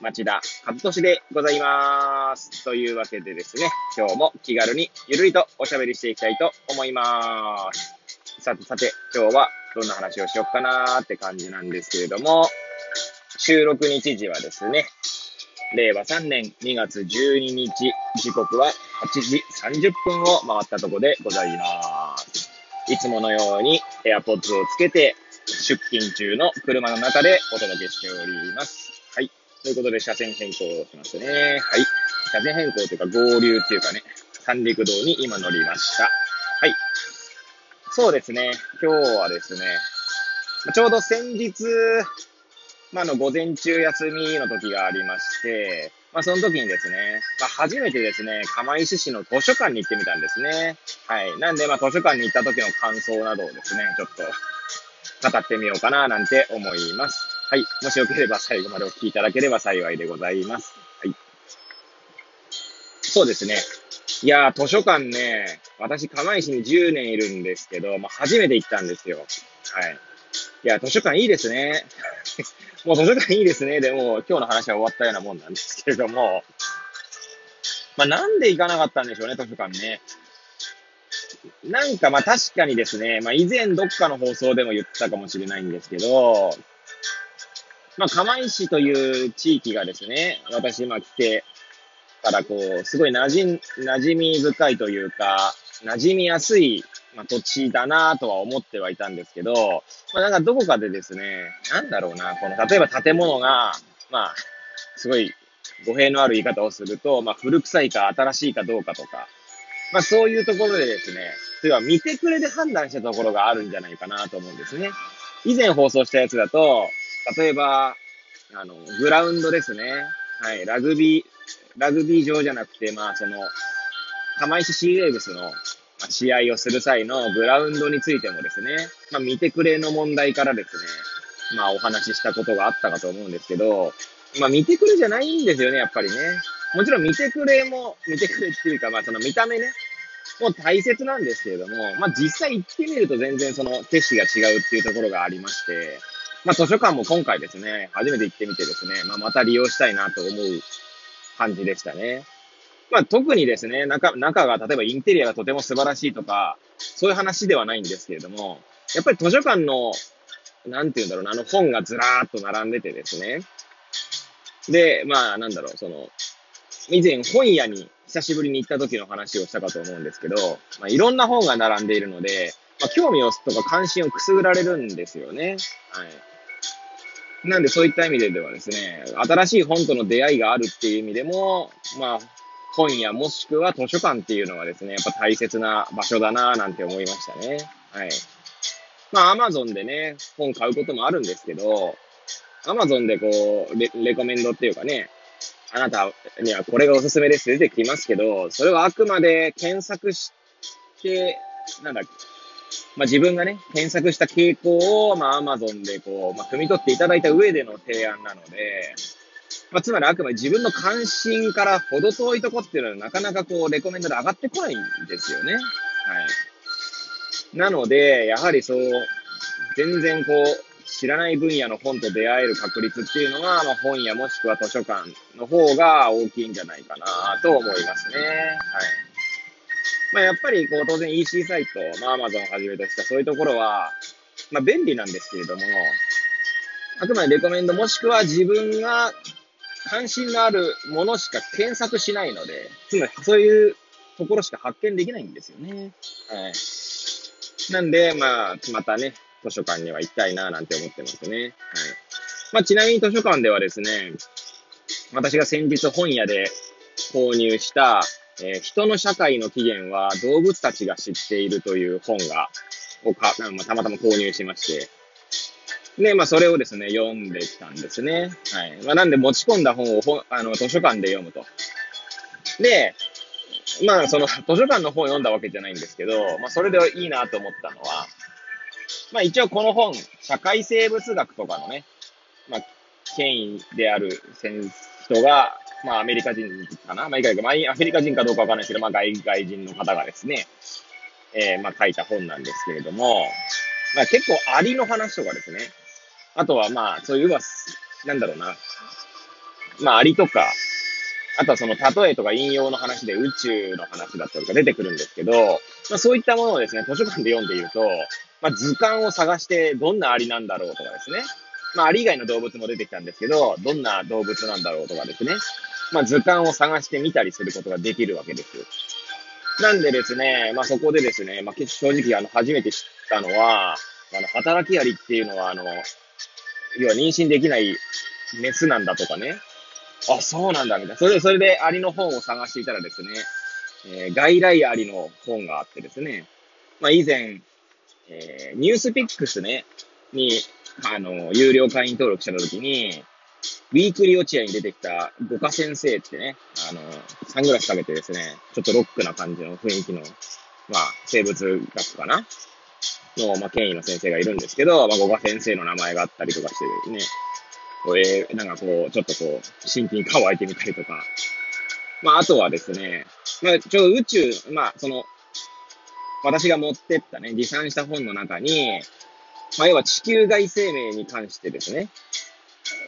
町田和俊でございます。というわけでですね、今日も気軽にゆるりとおしゃべりしていきたいと思います。さてさて、今日はどんな話をしよっかなーって感じなんですけれども、収録日時はですね、令和3年2月12日、時刻は8時30分を回ったとこでございまーす。いつものように AirPods をつけて出勤中の車の中でお届けしております。はい。ということで、車線変更しますね。はい。車線変更というか合流っていうかね、三陸道に今乗りました。はい。そうですね。今日はですね、ちょうど先日、まあ、の、午前中休みの時がありまして、まあ、その時にですね、まあ、初めてですね、釜石市の図書館に行ってみたんですね。はい。なんで、まあ、図書館に行った時の感想などをですね、ちょっと語ってみようかな、なんて思います。はい。もしよければ最後までお聞きいただければ幸いでございます。はい。そうですね。いやー、図書館ね、私、釜石に10年いるんですけど、まあ、初めて行ったんですよ。はい。いや、図書館いいですね。もう図書館いいですね。でも、今日の話は終わったようなもんなんですけれども、まあ、なんで行かなかったんでしょうね、図書館ね。なんかまあ確かにですね、まあ以前どっかの放送でも言ったかもしれないんですけど、まあ釜石という地域がですね、私今来てからこう、すごい馴染、馴染み深いというか、馴染みやすいまあ、土地だなとは思ってはいたんですけど、まあ、なんかどこかでですね、なんだろうな、この、例えば建物が、まあ、すごい語弊のある言い方をすると、まあ、古臭いか新しいかどうかとか、まあ、そういうところでですね、では見てくれで判断したところがあるんじゃないかなと思うんですね。以前放送したやつだと、例えば、あの、グラウンドですね。はい、ラグビー、ラグビー場じゃなくて、まあ、その、釜石シーウェーブスの試合をする際のグラウンドについてもですね、まあ、見てくれの問題からですね、まあ、お話ししたことがあったかと思うんですけど、まあ、見てくれじゃないんですよね、やっぱりね。もちろん見てくれも、見てくれっていうか、まあ、その見た目ね、もう大切なんですけれども、まあ、実際行ってみると全然その景色が違うっていうところがありまして、まあ、図書館も今回ですね、初めて行ってみてですね、まあ、また利用したいなと思う感じでしたね。まあ、特にですね、中、中が、例えばインテリアがとても素晴らしいとか、そういう話ではないんですけれども、やっぱり図書館の、なんて言うんだろうな、あの本がずらーっと並んでてですね。で、まあ、なんだろう、その、以前本屋に久しぶりに行った時の話をしたかと思うんですけど、まあ、いろんな本が並んでいるので、まあ、興味をとか関心をくすぐられるんですよね。はい。なんでそういった意味でではですね、新しい本との出会いがあるっていう意味でも、まあ、本屋もしくは図書館っていうのはですね、やっぱ大切な場所だなぁなんて思いましたね。はい。まあ、アマゾンでね、本買うこともあるんですけど、アマゾンでこうレ、レコメンドっていうかね、あなたにはこれがおすすめですって出てきますけど、それはあくまで検索して、なんだっけ、まあ、自分がね、検索した傾向を、まあ、アマゾンでこう、まあ、汲み取っていただいた上での提案なので、まあ、つまりあくまで自分の関心から程遠いとこっていうのはなかなかこう、レコメンドで上がってこないんですよね。はい。なので、やはりそう、全然こう、知らない分野の本と出会える確率っていうのが、まあ、本屋もしくは図書館の方が大きいんじゃないかなと思いますね。はい。まあ、やっぱりこう当然 EC サイト、まあ、Amazon をはじめとしたそういうところは、まあ、便利なんですけれども、あくまでレコメンドもしくは自分が関心のあるものしか検索しないので、つまりそういうところしか発見できないんですよね。はい。なんで、まあ、またね、図書館には行きたいななんて思ってますね。はい。まあ、ちなみに図書館ではですね、私が先日本屋で購入した、えー、人の社会の起源は動物たちが知っているという本が、をか、まあ、たまたま購入しまして、で、まあ、それをですね、読んできたんですね。はい。まあ、なんで持ち込んだ本をほあの図書館で読むと。で、まあ、その図書館の本を読んだわけじゃないんですけど、まあ、それでいいなと思ったのは、まあ、一応この本、社会生物学とかのね、まあ、権威である先人が、まあ、アメリカ人かな、まあ、いかまあ、アメリカ人かどうかわからないですけど、まあ、外外人の方がですね、えー、まあ、書いた本なんですけれども、まあ、結構アリの話とかですね、あとはまあ、そういう、なんだろうな、まあ、アリとか、あとはその例えとか引用の話で宇宙の話だったりとか出てくるんですけど、まあ、そういったものをですね、図書館で読んでいると、まあ、図鑑を探してどんなアリなんだろうとかですね、まあ、アリ以外の動物も出てきたんですけど、どんな動物なんだろうとかですね、まあ、図鑑を探してみたりすることができるわけです。なんでですね、まあ、そこでですね、まあ、正直、あの、初めて知ったのは、あの、働きアリっていうのは、あの、要は妊娠できないメスなんだとかね。あ、そうなんだ、みたいな。それで、それでアリの本を探していたらですね、えー、外来アリの本があってですね、まあ、以前、えー、ニュースピックスね、に、あの、有料会員登録したときに、ウィークリー落合に出てきた五花先生ってね、あの、サングラスかけてですね、ちょっとロックな感じの雰囲気の、まあ、生物学かなの、まあ、権威の先生がいるんですけど、まあ、五花先生の名前があったりとかしてね、これ、なんかこう、ちょっとこう、新規に乾いてみたりとか、まあ、あとはですね、まあ、ちょ宇宙、まあ、その、私が持ってったね、持参した本の中に、まあ、要は地球外生命に関してですね、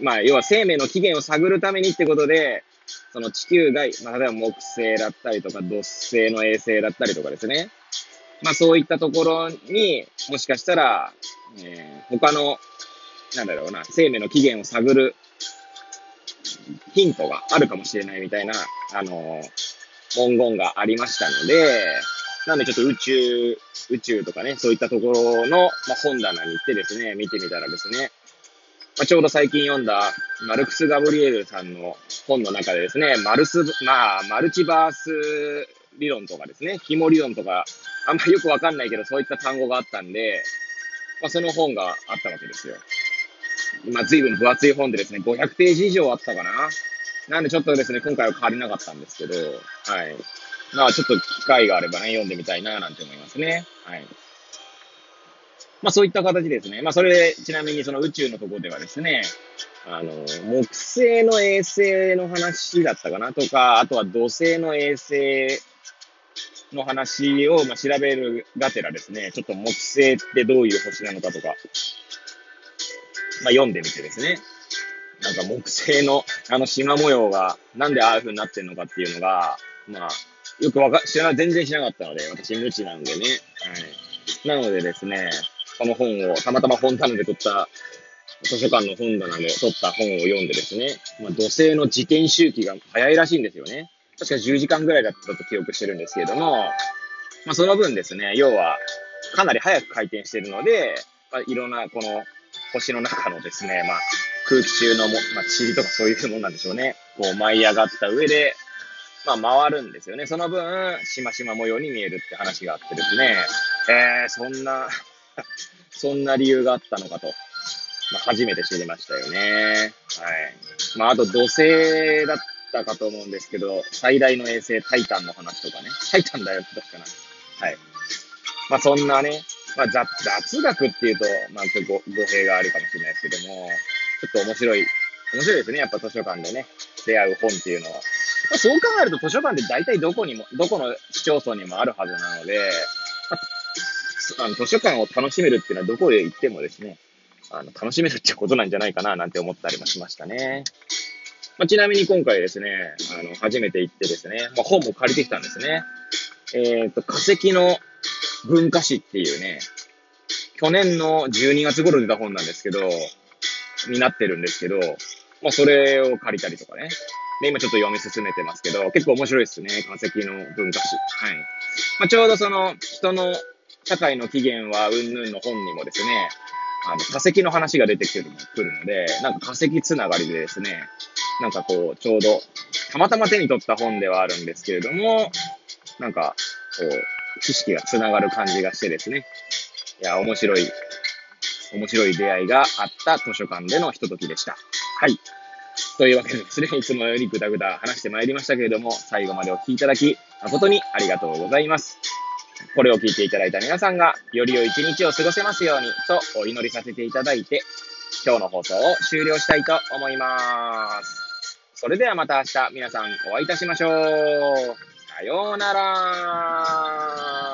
まあ、要は生命の起源を探るためにってことで、その地球外、まあ、例えば木星だったりとか、土星の衛星だったりとかですね。まあ、そういったところに、もしかしたら、えー、他の、なんだろうな、生命の起源を探るヒントがあるかもしれないみたいな、あのー、文言がありましたので、なんでちょっと宇宙、宇宙とかね、そういったところの、まあ、本棚に行ってですね、見てみたらですね、まあ、ちょうど最近読んだマルクス・ガブリエルさんの本の中でですね、マルス、まあ、マルチバース理論とかですね、紐理論とか、あんまりよくわかんないけど、そういった単語があったんで、まあ、その本があったわけですよ。まあ、随分分厚い本でですね、500ページ以上あったかな。なんでちょっとですね、今回は変わりなかったんですけど、はい。まあ、ちょっと機会があればね、読んでみたいな、なんて思いますね。はい。まあそういった形ですね。まあそれで、ちなみにその宇宙のところではですね、あの、木星の衛星の話だったかなとか、あとは土星の衛星の話をまあ調べるがてらですね、ちょっと木星ってどういう星なのかとか、まあ読んでみてですね、なんか木星のあの縞模様がなんでああいう風になってるのかっていうのが、まあ、よくわか、知らない、全然知らなかったので、私無知なんでね。はい。なのでですね、この本を、たまたま本棚で撮った、図書館の本棚で撮った本を読んでですね、まあ、土星の自転周期が早いらしいんですよね。確か10時間ぐらいだったと記憶してるんですけれども、まあ、その分ですね、要は、かなり早く回転してるので、まあ、いろんなこの星の中のですね、まあ、空気中のも、まあ、塵とかそういうもんなんでしょうね。こう舞い上がった上で、まあ、回るんですよね。その分、しましま模様に見えるって話があってですね、えー、そんな そんな理由があったのかと、まあ、初めて知りましたよね。はい。まあ、あと土星だったかと思うんですけど、最大の衛星タイタンの話とかね。タイタンだよって確かな。はい。まあ、そんなね、まあ、雑学っていうと、まあ、結構語弊があるかもしれないですけども、ちょっと面白い、面白いですね。やっぱ図書館でね、出会う本っていうのは。まあ、そう考えると図書館って大体どこにも、どこの市町村にもあるはずなので、あの、図書館を楽しめるっていうのはどこへ行ってもですね、あの、楽しめるってことなんじゃないかな、なんて思ったりもしましたね。まあ、ちなみに今回ですね、あの、初めて行ってですね、まあ、本も借りてきたんですね。えっ、ー、と、化石の文化史っていうね、去年の12月頃出た本なんですけど、になってるんですけど、まあ、それを借りたりとかね。で、今ちょっと読み進めてますけど、結構面白いですね。化石の文化史。はい。まあ、ちょうどその人の社会の起源はうんぬんの本にもですね、あの、化石の話が出てくるくるので、なんか化石つながりでですね、なんかこう、ちょうど、たまたま手に取った本ではあるんですけれども、なんか、こう、知識がつながる感じがしてですね、いや、面白い、面白い出会いがあった図書館でのひとときでした。はい。というわけでですね、いつもよりぐだぐだ話してまいりましたけれども、最後までお聞きいただき、誠にありがとうございます。これを聞いていただいた皆さんが、より良い一日を過ごせますように、とお祈りさせていただいて、今日の放送を終了したいと思います。それではまた明日皆さんお会いいたしましょう。さようなら。